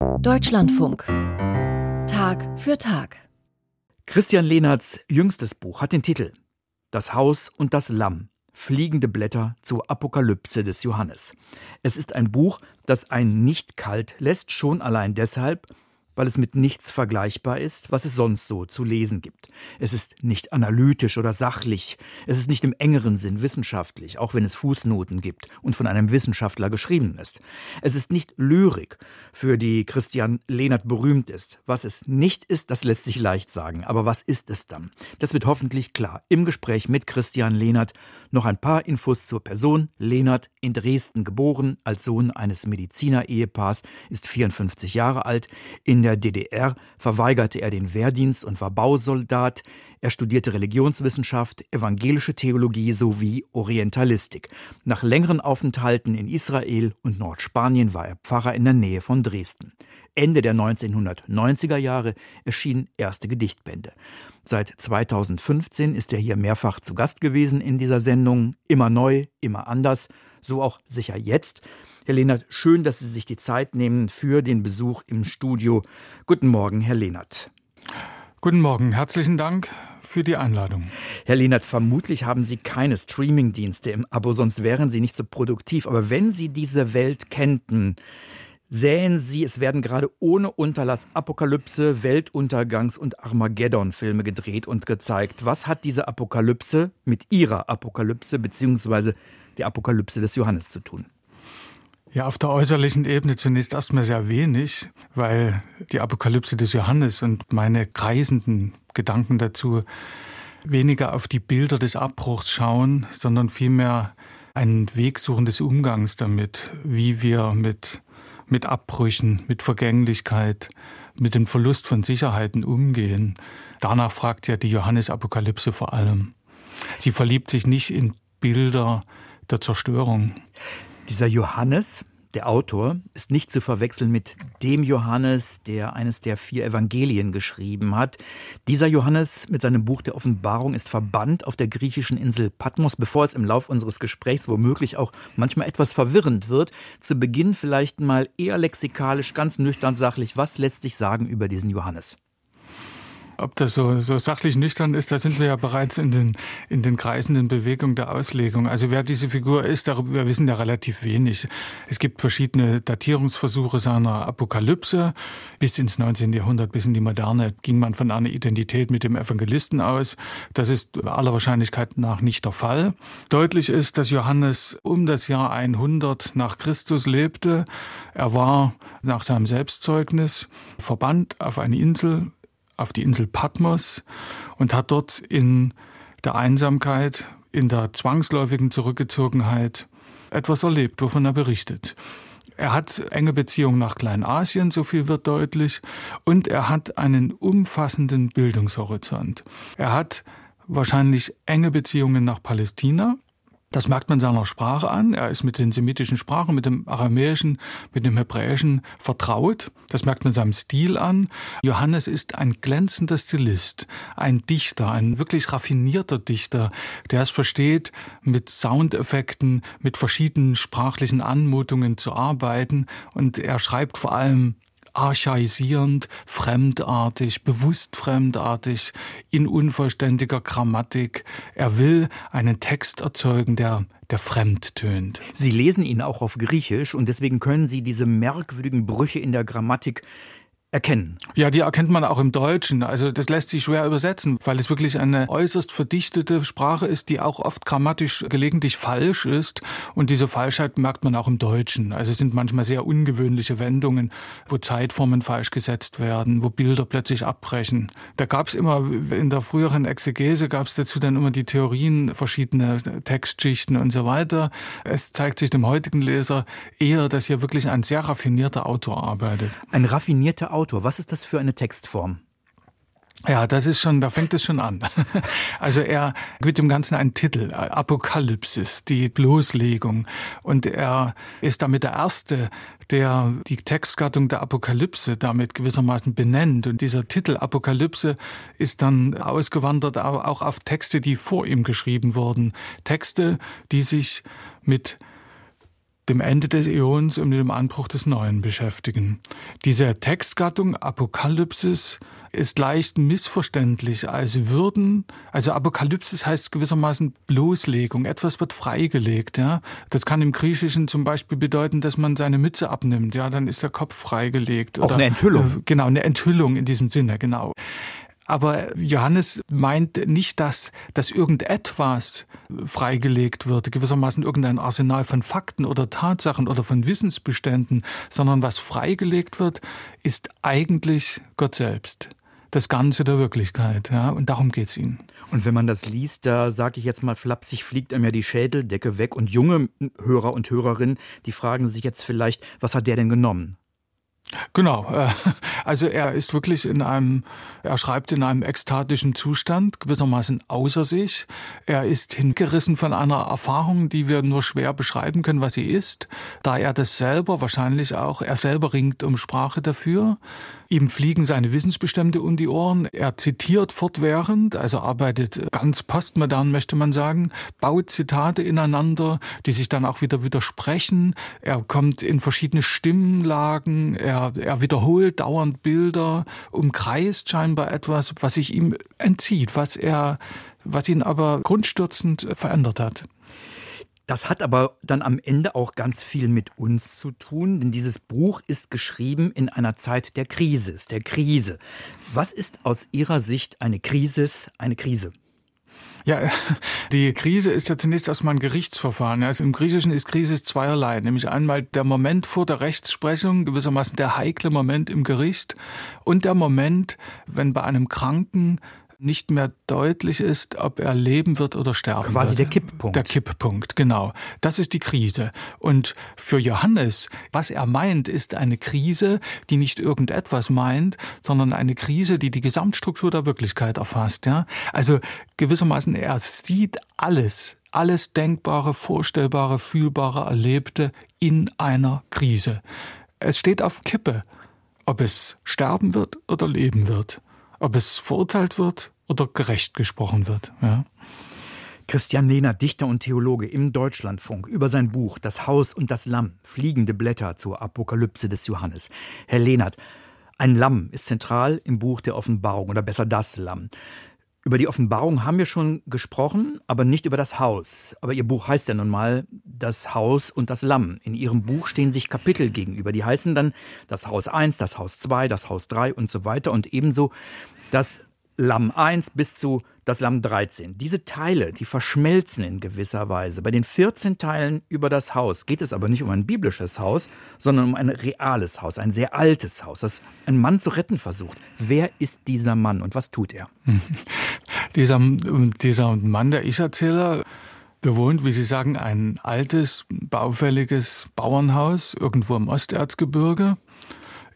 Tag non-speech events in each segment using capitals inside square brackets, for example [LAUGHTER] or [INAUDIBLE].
Deutschlandfunk. Tag für Tag. Christian Lehnerts jüngstes Buch hat den Titel Das Haus und das Lamm. Fliegende Blätter zur Apokalypse des Johannes. Es ist ein Buch, das einen nicht kalt lässt, schon allein deshalb, weil es mit nichts vergleichbar ist, was es sonst so zu lesen gibt. Es ist nicht analytisch oder sachlich, es ist nicht im engeren Sinn wissenschaftlich, auch wenn es Fußnoten gibt und von einem Wissenschaftler geschrieben ist. Es ist nicht Lyrik, für die Christian Lehnert berühmt ist. Was es nicht ist, das lässt sich leicht sagen, aber was ist es dann? Das wird hoffentlich klar im Gespräch mit Christian Lehnert. Noch ein paar Infos zur Person. Lehnert, in Dresden geboren, als Sohn eines Mediziner-Ehepaars, ist 54 Jahre alt, in der der DDR verweigerte er den Wehrdienst und war Bausoldat. Er studierte Religionswissenschaft, evangelische Theologie sowie Orientalistik. Nach längeren Aufenthalten in Israel und Nordspanien war er Pfarrer in der Nähe von Dresden. Ende der 1990er Jahre erschienen erste Gedichtbände. Seit 2015 ist er hier mehrfach zu Gast gewesen in dieser Sendung. Immer neu, immer anders. So auch sicher jetzt. Herr Lehnert, schön, dass Sie sich die Zeit nehmen für den Besuch im Studio. Guten Morgen, Herr Lehnert. Guten Morgen, herzlichen Dank für die Einladung. Herr Lehnert, vermutlich haben Sie keine Streamingdienste im Abo, sonst wären Sie nicht so produktiv. Aber wenn Sie diese Welt kennten, sähen Sie, es werden gerade ohne Unterlass Apokalypse, Weltuntergangs- und Armageddon-Filme gedreht und gezeigt. Was hat diese Apokalypse mit Ihrer Apokalypse bzw. der Apokalypse des Johannes zu tun? Ja, auf der äußerlichen Ebene zunächst erstmal sehr wenig, weil die Apokalypse des Johannes und meine kreisenden Gedanken dazu weniger auf die Bilder des Abbruchs schauen, sondern vielmehr einen Weg suchen des Umgangs damit, wie wir mit, mit Abbrüchen, mit Vergänglichkeit, mit dem Verlust von Sicherheiten umgehen. Danach fragt ja die Johannes-Apokalypse vor allem. Sie verliebt sich nicht in Bilder der Zerstörung. Dieser Johannes, der Autor, ist nicht zu verwechseln mit dem Johannes, der eines der vier Evangelien geschrieben hat. Dieser Johannes mit seinem Buch der Offenbarung ist verbannt auf der griechischen Insel Patmos, bevor es im Lauf unseres Gesprächs womöglich auch manchmal etwas verwirrend wird. Zu Beginn vielleicht mal eher lexikalisch, ganz nüchtern sachlich, was lässt sich sagen über diesen Johannes? Ob das so, so sachlich nüchtern ist, da sind wir ja bereits in den, in den kreisenden Bewegungen der Auslegung. Also wer diese Figur ist, darüber wir wissen ja relativ wenig. Es gibt verschiedene Datierungsversuche seiner Apokalypse. Bis ins 19. Jahrhundert, bis in die Moderne, ging man von einer Identität mit dem Evangelisten aus. Das ist aller Wahrscheinlichkeit nach nicht der Fall. Deutlich ist, dass Johannes um das Jahr 100 nach Christus lebte. Er war nach seinem Selbstzeugnis verbannt auf eine Insel auf die Insel Patmos und hat dort in der Einsamkeit, in der zwangsläufigen Zurückgezogenheit etwas erlebt, wovon er berichtet. Er hat enge Beziehungen nach Kleinasien, so viel wird deutlich, und er hat einen umfassenden Bildungshorizont. Er hat wahrscheinlich enge Beziehungen nach Palästina, das merkt man seiner Sprache an. Er ist mit den semitischen Sprachen, mit dem Aramäischen, mit dem Hebräischen vertraut. Das merkt man seinem Stil an. Johannes ist ein glänzender Stilist, ein Dichter, ein wirklich raffinierter Dichter, der es versteht, mit Soundeffekten, mit verschiedenen sprachlichen Anmutungen zu arbeiten. Und er schreibt vor allem archaisierend, fremdartig, bewusst fremdartig, in unvollständiger Grammatik. Er will einen Text erzeugen, der der fremd tönt. Sie lesen ihn auch auf Griechisch und deswegen können Sie diese merkwürdigen Brüche in der Grammatik erkennen. Ja, die erkennt man auch im Deutschen. Also das lässt sich schwer übersetzen, weil es wirklich eine äußerst verdichtete Sprache ist, die auch oft grammatisch gelegentlich falsch ist. Und diese Falschheit merkt man auch im Deutschen. Also es sind manchmal sehr ungewöhnliche Wendungen, wo Zeitformen falsch gesetzt werden, wo Bilder plötzlich abbrechen. Da gab es immer, in der früheren Exegese gab es dazu dann immer die Theorien, verschiedene Textschichten und so weiter. Es zeigt sich dem heutigen Leser eher, dass hier wirklich ein sehr raffinierter Autor arbeitet. Ein raffinierter Autor Autor. Was ist das für eine Textform? Ja, das ist schon, da fängt es schon an. [LAUGHS] Also er gibt dem Ganzen einen Titel, Apokalypsis, die Bloßlegung. Und er ist damit der Erste, der die Textgattung der Apokalypse damit gewissermaßen benennt. Und dieser Titel Apokalypse ist dann ausgewandert auch auf Texte, die vor ihm geschrieben wurden. Texte, die sich mit dem Ende des Äons und mit dem Anbruch des Neuen beschäftigen. Diese Textgattung Apokalypsis ist leicht missverständlich als würden, also Apokalypsis heißt gewissermaßen Bloßlegung, etwas wird freigelegt, ja. Das kann im Griechischen zum Beispiel bedeuten, dass man seine Mütze abnimmt, ja, dann ist der Kopf freigelegt. Auch eine Enthüllung. Äh, genau, eine Enthüllung in diesem Sinne, genau. Aber Johannes meint nicht, dass, dass irgendetwas freigelegt wird, gewissermaßen irgendein Arsenal von Fakten oder Tatsachen oder von Wissensbeständen, sondern was freigelegt wird, ist eigentlich Gott selbst. Das Ganze der Wirklichkeit, ja, und darum geht's ihm. Und wenn man das liest, da sage ich jetzt mal flapsig, fliegt einem ja die Schädeldecke weg. Und junge Hörer und Hörerinnen, die fragen sich jetzt vielleicht, was hat der denn genommen? Genau, äh, also er ist wirklich in einem, er schreibt in einem ekstatischen Zustand, gewissermaßen außer sich. Er ist hingerissen von einer Erfahrung, die wir nur schwer beschreiben können, was sie ist, da er das selber wahrscheinlich auch, er selber ringt um Sprache dafür. Ihm fliegen seine Wissensbestände um die Ohren. Er zitiert fortwährend, also arbeitet ganz postmodern, möchte man sagen, baut Zitate ineinander, die sich dann auch wieder widersprechen. Er kommt in verschiedene Stimmlagen. Er, er wiederholt dauernd Bilder, umkreist scheinbar etwas, was sich ihm entzieht, was er, was ihn aber grundstürzend verändert hat. Das hat aber dann am Ende auch ganz viel mit uns zu tun, denn dieses Buch ist geschrieben in einer Zeit der Krise, der Krise. Was ist aus Ihrer Sicht eine Krise, eine Krise? Ja, [LAUGHS] die Krise ist ja zunächst erstmal ein Gerichtsverfahren. Also Im Griechischen ist Krise zweierlei, nämlich einmal der Moment vor der Rechtsprechung, gewissermaßen der heikle Moment im Gericht und der Moment, wenn bei einem Kranken nicht mehr deutlich ist, ob er leben wird oder sterben Quasi wird. der Kipppunkt. Der Kipppunkt, genau. Das ist die Krise. Und für Johannes, was er meint, ist eine Krise, die nicht irgendetwas meint, sondern eine Krise, die die Gesamtstruktur der Wirklichkeit erfasst. Ja? Also gewissermaßen, er sieht alles, alles Denkbare, Vorstellbare, Fühlbare, Erlebte in einer Krise. Es steht auf Kippe, ob es sterben wird oder leben wird ob es verurteilt wird oder gerecht gesprochen wird. Ja. Christian Lehner, Dichter und Theologe im Deutschlandfunk, über sein Buch Das Haus und das Lamm, fliegende Blätter zur Apokalypse des Johannes. Herr Lehnert, ein Lamm ist zentral im Buch der Offenbarung oder besser das Lamm. Über die Offenbarung haben wir schon gesprochen, aber nicht über das Haus. Aber Ihr Buch heißt ja nun mal Das Haus und das Lamm. In Ihrem Buch stehen sich Kapitel gegenüber. Die heißen dann das Haus 1, das Haus 2, das Haus 3 und so weiter und ebenso das Lamm 1 bis zu das Lamm 13. Diese Teile, die verschmelzen in gewisser Weise. Bei den 14 Teilen über das Haus geht es aber nicht um ein biblisches Haus, sondern um ein reales Haus, ein sehr altes Haus, das ein Mann zu retten versucht. Wer ist dieser Mann und was tut er? [LAUGHS] Dieser, dieser Mann, der Ich-Erzähler, bewohnt, wie Sie sagen, ein altes, baufälliges Bauernhaus irgendwo im Osterzgebirge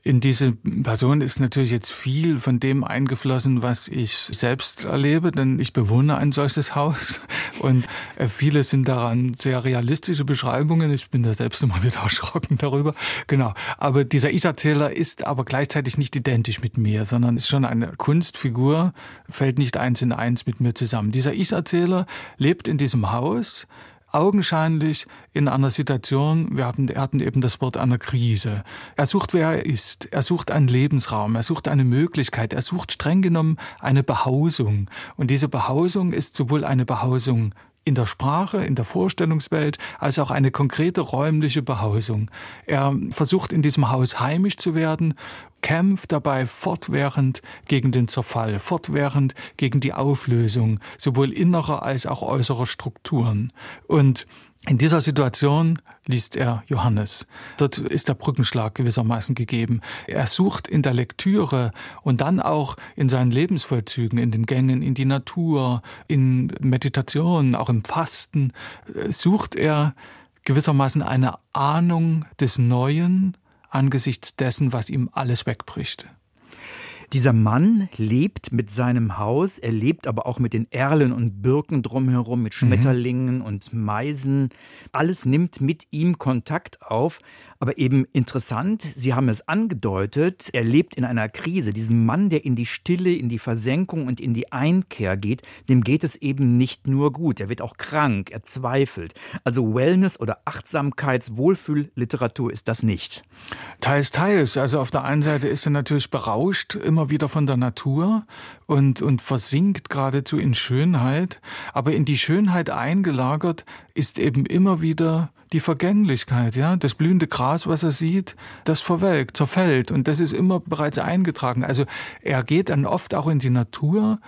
in diese Person ist natürlich jetzt viel von dem eingeflossen, was ich selbst erlebe, denn ich bewohne ein solches Haus [LAUGHS] und äh, viele sind daran sehr realistische Beschreibungen. Ich bin da selbst immer wieder [LAUGHS] erschrocken darüber. Genau. Aber dieser Ich-Erzähler ist aber gleichzeitig nicht identisch mit mir, sondern ist schon eine Kunstfigur, fällt nicht eins in eins mit mir zusammen. Dieser Ich-Erzähler lebt in diesem Haus, augenscheinlich in einer Situation, wir hatten, hatten eben das Wort einer Krise. Er sucht, wer er ist. Er sucht einen Lebensraum. Er sucht eine Möglichkeit. Er sucht streng genommen eine Behausung. Und diese Behausung ist sowohl eine Behausung in der Sprache, in der Vorstellungswelt, als auch eine konkrete räumliche Behausung. Er versucht in diesem Haus heimisch zu werden, kämpft dabei fortwährend gegen den Zerfall, fortwährend gegen die Auflösung, sowohl innerer als auch äußerer Strukturen. Und in dieser Situation liest er Johannes. Dort ist der Brückenschlag gewissermaßen gegeben. Er sucht in der Lektüre und dann auch in seinen Lebensvollzügen, in den Gängen in die Natur, in Meditation, auch im Fasten, äh, sucht er gewissermaßen eine Ahnung des Neuen angesichts dessen, was ihm alles wegbricht. Dieser Mann lebt mit seinem Haus, er lebt aber auch mit den Erlen und Birken drumherum, mit mhm. Schmetterlingen mhm. und Meisen. Alles nimmt mit ihm Kontakt auf. Aber eben interessant, Sie haben es angedeutet, er lebt in einer Krise. Diesen Mann, der in die Stille, in die Versenkung und in die Einkehr geht, dem geht es eben nicht nur gut. Er wird auch krank, er zweifelt. Also Wellness oder Achtsamkeits-Wohlfühlliteratur ist das nicht. Teils, teils. Also auf der einen Seite ist er natürlich berauscht, immer wieder von der Natur und, und versinkt geradezu in Schönheit. Aber in die Schönheit eingelagert ist eben immer wieder die Vergänglichkeit, ja, das blühende Gras, was er sieht, das verwelkt, zerfällt und das ist immer bereits eingetragen. Also er geht dann oft auch in die Natur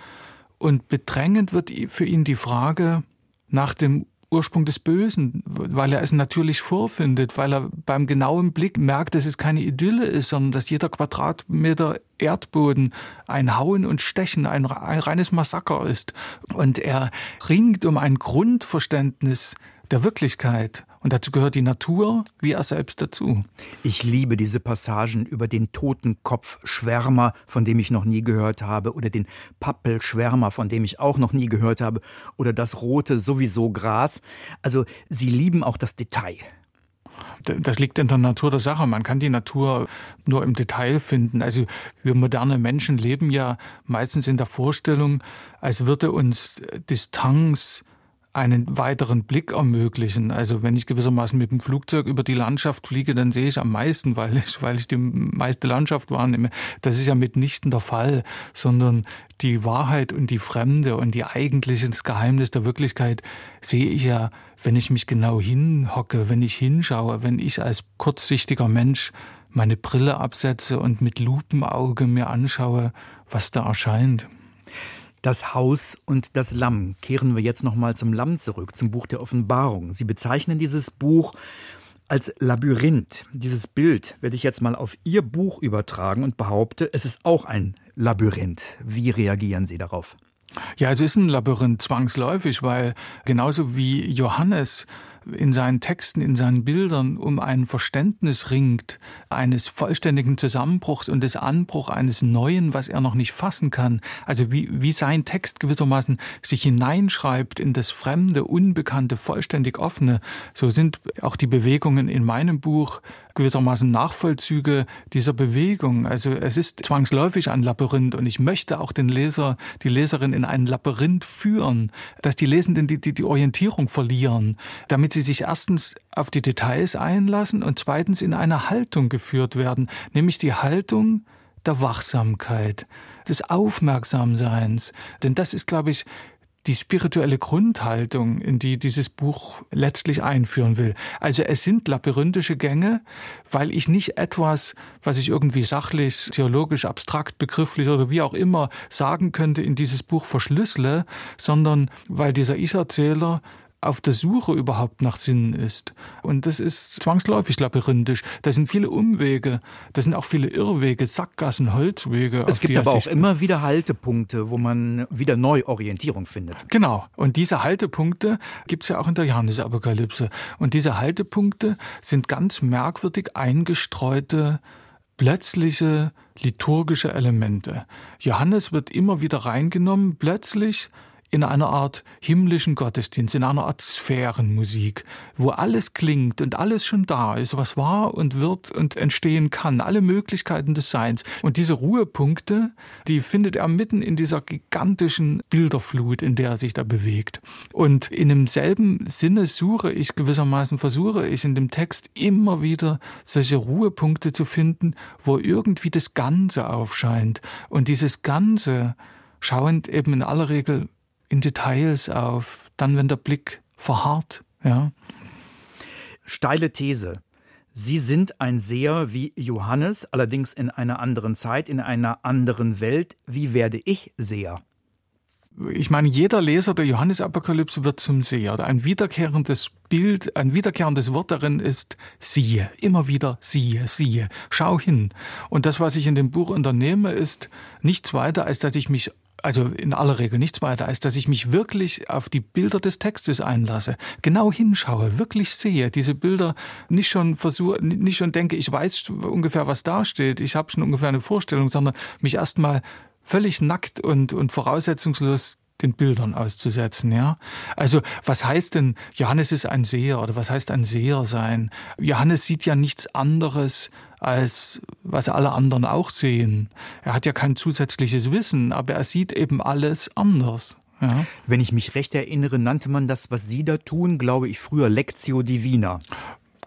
und bedrängend wird für ihn die Frage nach dem Ursprung des Bösen, weil er es natürlich vorfindet, weil er beim genauen Blick merkt, dass es keine Idylle ist, sondern dass jeder Quadratmeter Erdboden ein Hauen und Stechen, ein, ein reines Massaker ist. Und er ringt um ein Grundverständnis der Wirklichkeit. Und dazu gehört die Natur wie er selbst dazu. Ich liebe diese Passagen über den Totenkopfschwärmer, von dem ich noch nie gehört habe, oder den Pappelschwärmer, von dem ich auch noch nie gehört habe, oder das rote sowieso Gras. Also Sie lieben auch das Detail. Das liegt in der Natur der Sache. Man kann die Natur nur im Detail finden. Also wir moderne Menschen leben ja meistens in der Vorstellung, als würde uns Distanz einen weiteren Blick ermöglichen. Also wenn ich gewissermaßen mit dem Flugzeug über die Landschaft fliege, dann sehe ich am meisten, weil ich, [LAUGHS] weil ich die meiste Landschaft wahrnehme. Das ist ja mitnichten der Fall, sondern die Wahrheit und die Fremde und die eigentliche Geheimnis der Wirklichkeit sehe ich ja, wenn ich mich genau hinhocke, wenn ich hinschaue, wenn ich als kurzsichtiger Mensch meine Brille absetze und mit Lupenauge mir anschaue, was da erscheint. Das Haus und das Lamm. Kehren wir jetzt nochmal zum Lamm zurück, zum Buch der Offenbarung. Sie bezeichnen dieses Buch als Labyrinth. Dieses Bild werde ich jetzt mal auf Ihr Buch übertragen und behaupte, es ist auch ein Labyrinth. Wie reagieren Sie darauf? Ja, es ist ein Labyrinth zwangsläufig, weil genauso wie Johannes in seinen Texten, in seinen Bildern um ein Verständnis ringt, eines vollständigen Zusammenbruchs und des Anbruchs eines Neuen, was er noch nicht fassen kann. Also wie, wie sein Text gewissermaßen sich hineinschreibt in das Fremde, Unbekannte, vollständig Offene. So sind auch die Bewegungen in meinem Buch gewissermaßen Nachvollzüge dieser Bewegung. Also es ist zwangsläufig ein Labyrinth und ich möchte auch den Leser, die Leserin in ein Labyrinth führen, dass die Lesenden die, die, die Orientierung verlieren, damit sie sich erstens auf die Details einlassen und zweitens in eine Haltung geführt werden, nämlich die Haltung der Wachsamkeit, des Aufmerksamseins. Denn das ist, glaube ich, die spirituelle Grundhaltung, in die dieses Buch letztlich einführen will. Also es sind labyrinthische Gänge, weil ich nicht etwas, was ich irgendwie sachlich, theologisch, abstrakt, begrifflich oder wie auch immer sagen könnte, in dieses Buch verschlüssele, sondern weil dieser Ich-Erzähler auf der Suche überhaupt nach Sinn ist. Und das ist zwangsläufig labyrinthisch. Da sind viele Umwege, da sind auch viele Irrwege, Sackgassen, Holzwege. Es gibt aber auch immer wieder Haltepunkte, wo man wieder neu Orientierung findet. Genau. Und diese Haltepunkte gibt es ja auch in der Johannesapokalypse. Und diese Haltepunkte sind ganz merkwürdig eingestreute plötzliche liturgische Elemente. Johannes wird immer wieder reingenommen, plötzlich in einer Art himmlischen Gottesdienst, in einer Art Sphärenmusik, wo alles klingt und alles schon da ist, was war und wird und entstehen kann, alle Möglichkeiten des Seins. Und diese Ruhepunkte, die findet er mitten in dieser gigantischen Bilderflut, in der er sich da bewegt. Und in demselben Sinne suche ich gewissermaßen, versuche ich in dem Text immer wieder solche Ruhepunkte zu finden, wo irgendwie das Ganze aufscheint. Und dieses Ganze schauend eben in aller Regel in Details auf, dann wenn der Blick verharrt, ja. Steile These. Sie sind ein Seher wie Johannes, allerdings in einer anderen Zeit, in einer anderen Welt. Wie werde ich Seher? Ich meine, jeder Leser der Johannesapokalypse wird zum Seher. Ein wiederkehrendes Bild, ein wiederkehrendes Wort darin ist siehe. Immer wieder siehe, siehe. Schau hin. Und das, was ich in dem Buch unternehme, ist nichts weiter, als dass ich mich also in aller Regel nichts weiter, als dass ich mich wirklich auf die Bilder des Textes einlasse, genau hinschaue, wirklich sehe, diese Bilder nicht schon versuche, nicht schon denke, ich weiß ungefähr, was da steht, ich habe schon ungefähr eine Vorstellung, sondern mich erstmal völlig nackt und, und voraussetzungslos den Bildern auszusetzen, ja. Also, was heißt denn, Johannes ist ein Seher oder was heißt ein Seher sein? Johannes sieht ja nichts anderes als was alle anderen auch sehen. Er hat ja kein zusätzliches Wissen, aber er sieht eben alles anders. Ja. Wenn ich mich recht erinnere, nannte man das, was Sie da tun, glaube ich, früher Lectio Divina.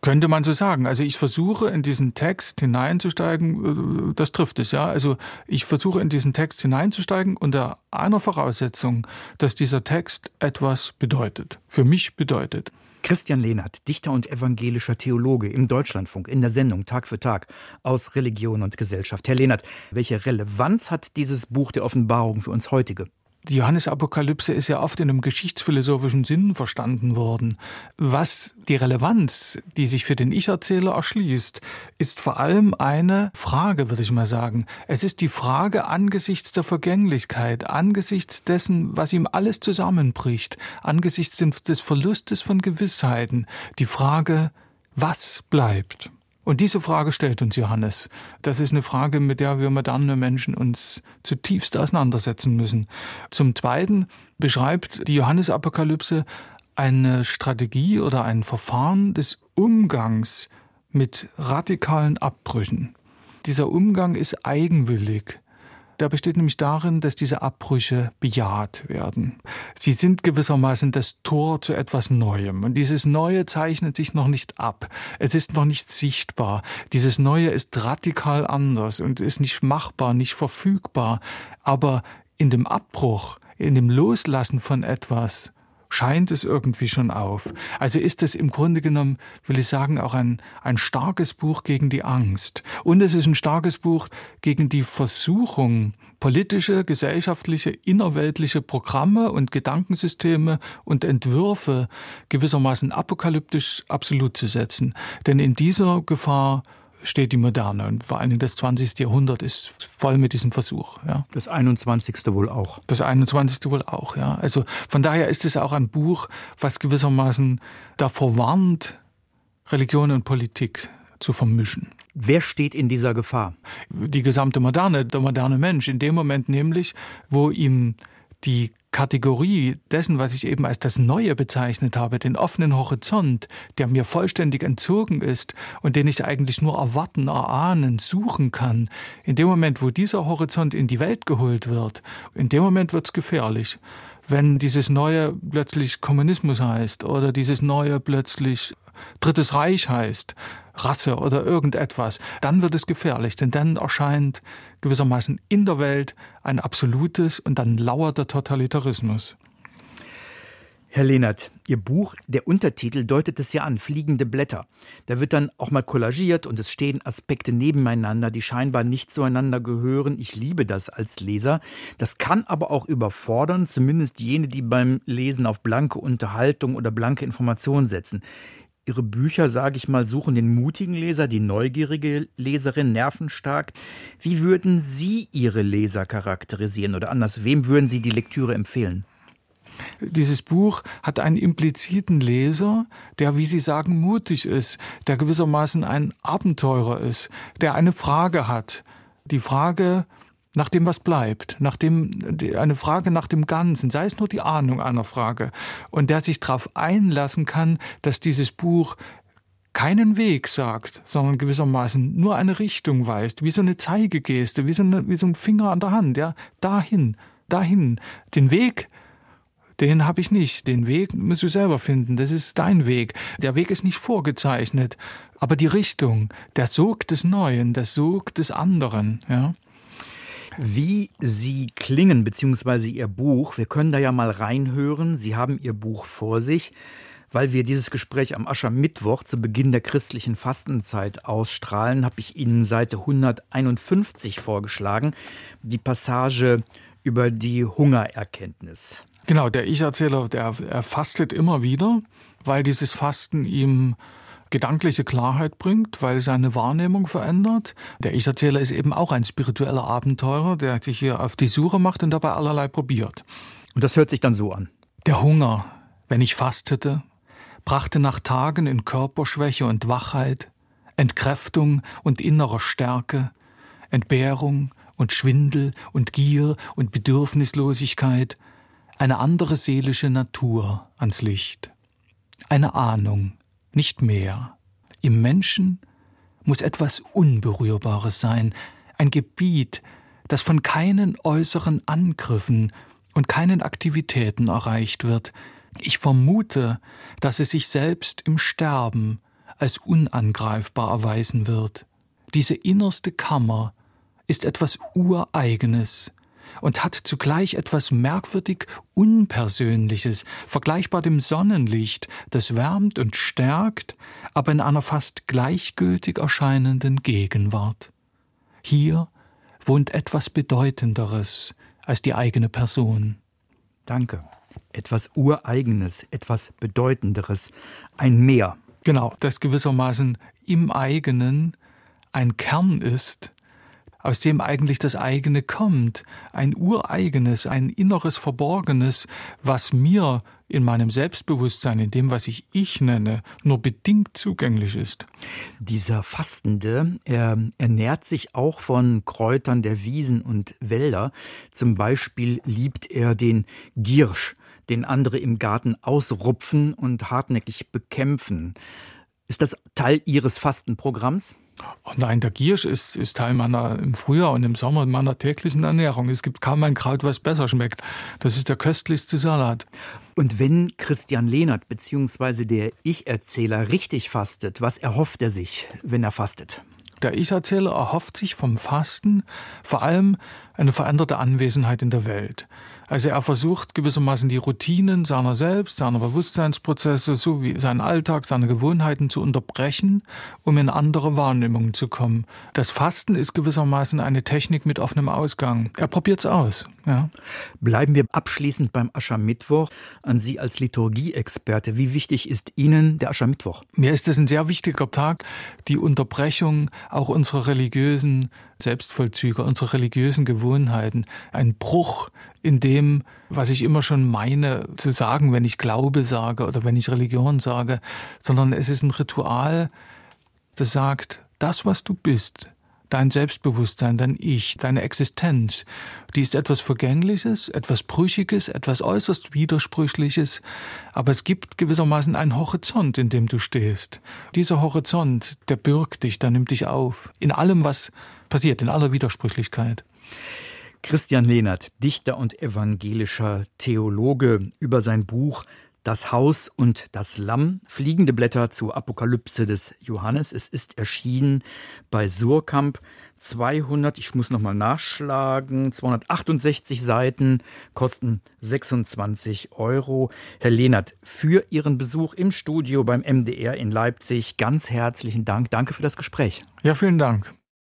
Könnte man so sagen. Also ich versuche in diesen Text hineinzusteigen, äh, das trifft es, ja. Also ich versuche in diesen Text hineinzusteigen unter einer Voraussetzung, dass dieser Text etwas bedeutet, für mich bedeutet. Christian Lehnert, Dichter und evangelischer Theologe im Deutschlandfunk in der Sendung Tag für Tag aus Religion und Gesellschaft. Herr Lehnert, welche Relevanz hat dieses Buch der Offenbarung für uns heutige? Die Johannesapokalypse ist ja oft in einem geschichtsphilosophischen Sinn verstanden worden. Was die Relevanz, die sich für den Ich-Erzähler erschließt, ist vor allem eine Frage, würde ich mal sagen. Es ist die Frage angesichts der Vergänglichkeit, angesichts dessen, was ihm alles zusammenbricht, angesichts des Verlustes von Gewissheiten, die Frage, was bleibt? Und diese Frage stellt uns Johannes. Das ist eine Frage, mit der wir moderne Menschen uns zutiefst auseinandersetzen müssen. Zum Zweiten beschreibt die Johannesapokalypse eine Strategie oder ein Verfahren des Umgangs mit radikalen Abbrüchen. Dieser Umgang ist eigenwillig. Der besteht nämlich darin, dass diese Abbrüche bejaht werden. Sie sind gewissermaßen das Tor zu etwas Neuem. Und dieses Neue zeichnet sich noch nicht ab. Es ist noch nicht sichtbar. Dieses Neue ist radikal anders und ist nicht machbar, nicht verfügbar. Aber in dem Abbruch, in dem Loslassen von etwas, scheint es irgendwie schon auf. Also ist es im Grunde genommen, will ich sagen, auch ein, ein starkes Buch gegen die Angst. Und es ist ein starkes Buch gegen die Versuchung, politische, gesellschaftliche, innerweltliche Programme und Gedankensysteme und Entwürfe gewissermaßen apokalyptisch absolut zu setzen. Denn in dieser Gefahr steht die Moderne und vor allen Dingen das 20. Jahrhundert ist voll mit diesem Versuch. Ja. Das 21. wohl auch. Das 21. wohl auch, ja. Also von daher ist es auch ein Buch, was gewissermaßen davor warnt, Religion und Politik zu vermischen. Wer steht in dieser Gefahr? Die gesamte Moderne, der moderne Mensch, in dem Moment nämlich, wo ihm die Kategorie dessen, was ich eben als das Neue bezeichnet habe, den offenen Horizont, der mir vollständig entzogen ist und den ich eigentlich nur erwarten, erahnen, suchen kann, in dem Moment, wo dieser Horizont in die Welt geholt wird, in dem Moment wird es gefährlich. Wenn dieses Neue plötzlich Kommunismus heißt oder dieses Neue plötzlich Drittes Reich heißt, Rasse oder irgendetwas, dann wird es gefährlich, denn dann erscheint gewissermaßen in der Welt ein absolutes und dann lauert der Totalitarismus. Herr Lehnert, Ihr Buch, der Untertitel deutet es ja an, fliegende Blätter. Da wird dann auch mal kollagiert und es stehen Aspekte nebeneinander, die scheinbar nicht zueinander gehören. Ich liebe das als Leser. Das kann aber auch überfordern, zumindest jene, die beim Lesen auf blanke Unterhaltung oder blanke Information setzen. Ihre Bücher, sage ich mal, suchen den mutigen Leser, die neugierige Leserin, nervenstark. Wie würden Sie Ihre Leser charakterisieren oder anders, wem würden Sie die Lektüre empfehlen? Dieses Buch hat einen impliziten Leser, der, wie Sie sagen, mutig ist, der gewissermaßen ein Abenteurer ist, der eine Frage hat. Die Frage, nach dem, was bleibt, nach dem, eine Frage nach dem Ganzen, sei es nur die Ahnung einer Frage, und der sich darauf einlassen kann, dass dieses Buch keinen Weg sagt, sondern gewissermaßen nur eine Richtung weist, wie so eine Zeigegeste, wie so, eine, wie so ein Finger an der Hand, ja, dahin, dahin. Den Weg, den habe ich nicht. Den Weg musst du selber finden. Das ist dein Weg. Der Weg ist nicht vorgezeichnet, aber die Richtung, der Sog des Neuen, der Sog des anderen, ja. Wie Sie klingen, beziehungsweise Ihr Buch, wir können da ja mal reinhören. Sie haben Ihr Buch vor sich. Weil wir dieses Gespräch am Aschermittwoch zu Beginn der christlichen Fastenzeit ausstrahlen, habe ich Ihnen Seite 151 vorgeschlagen, die Passage über die Hungererkenntnis. Genau, der Ich-Erzähler, der er fastet immer wieder, weil dieses Fasten ihm gedankliche Klarheit bringt, weil seine Wahrnehmung verändert. Der Ich-Erzähler ist eben auch ein spiritueller Abenteurer, der sich hier auf die Suche macht und dabei allerlei probiert. Und das hört sich dann so an. Der Hunger, wenn ich fastete, brachte nach Tagen in Körperschwäche und Wachheit, Entkräftung und innerer Stärke, Entbehrung und Schwindel und Gier und Bedürfnislosigkeit, eine andere seelische Natur ans Licht. Eine Ahnung, nicht mehr. Im Menschen muss etwas Unberührbares sein, ein Gebiet, das von keinen äußeren Angriffen und keinen Aktivitäten erreicht wird. Ich vermute, dass es sich selbst im Sterben als unangreifbar erweisen wird. Diese innerste Kammer ist etwas Ureigenes und hat zugleich etwas merkwürdig Unpersönliches, vergleichbar dem Sonnenlicht, das wärmt und stärkt, aber in einer fast gleichgültig erscheinenden Gegenwart. Hier wohnt etwas Bedeutenderes als die eigene Person. Danke. Etwas Ureigenes, etwas Bedeutenderes, ein Meer. Genau, das gewissermaßen im eigenen ein Kern ist, aus dem eigentlich das eigene kommt, ein ureigenes, ein inneres Verborgenes, was mir in meinem Selbstbewusstsein, in dem, was ich ich nenne, nur bedingt zugänglich ist. Dieser Fastende, er ernährt sich auch von Kräutern der Wiesen und Wälder. Zum Beispiel liebt er den Giersch, den andere im Garten ausrupfen und hartnäckig bekämpfen. Ist das Teil Ihres Fastenprogramms? Oh nein, der Giersch ist, ist Teil meiner im Frühjahr und im Sommer meiner täglichen Ernährung. Es gibt kaum ein Kraut, was besser schmeckt. Das ist der köstlichste Salat. Und wenn Christian Lehnert bzw. der Ich-Erzähler richtig fastet, was erhofft er sich, wenn er fastet? Der Ich-Erzähler erhofft sich vom Fasten vor allem eine veränderte Anwesenheit in der Welt. Also er versucht gewissermaßen die Routinen seiner selbst, seiner Bewusstseinsprozesse sowie seinen Alltag, seine Gewohnheiten zu unterbrechen, um in andere Wahrnehmungen zu kommen. Das Fasten ist gewissermaßen eine Technik mit offenem Ausgang. Er probiert's aus. Ja. Bleiben wir abschließend beim Aschermittwoch. An Sie als Liturgieexperte, wie wichtig ist Ihnen der Aschermittwoch? Mir ist es ein sehr wichtiger Tag, die Unterbrechung auch unserer religiösen Selbstvollzüge, unserer religiösen Gewohnheiten. Ein Bruch in dem, was ich immer schon meine zu sagen, wenn ich Glaube sage oder wenn ich Religion sage, sondern es ist ein Ritual, das sagt, das, was du bist, dein Selbstbewusstsein, dein Ich, deine Existenz, die ist etwas Vergängliches, etwas Brüchiges, etwas äußerst Widersprüchliches, aber es gibt gewissermaßen einen Horizont, in dem du stehst. Dieser Horizont, der birgt dich, der nimmt dich auf, in allem, was passiert, in aller Widersprüchlichkeit. Christian Lehnert, Dichter und evangelischer Theologe, über sein Buch Das Haus und das Lamm, fliegende Blätter zur Apokalypse des Johannes. Es ist erschienen bei Surkamp. 200, ich muss nochmal nachschlagen, 268 Seiten, kosten 26 Euro. Herr Lehnert, für Ihren Besuch im Studio beim MDR in Leipzig ganz herzlichen Dank. Danke für das Gespräch. Ja, vielen Dank.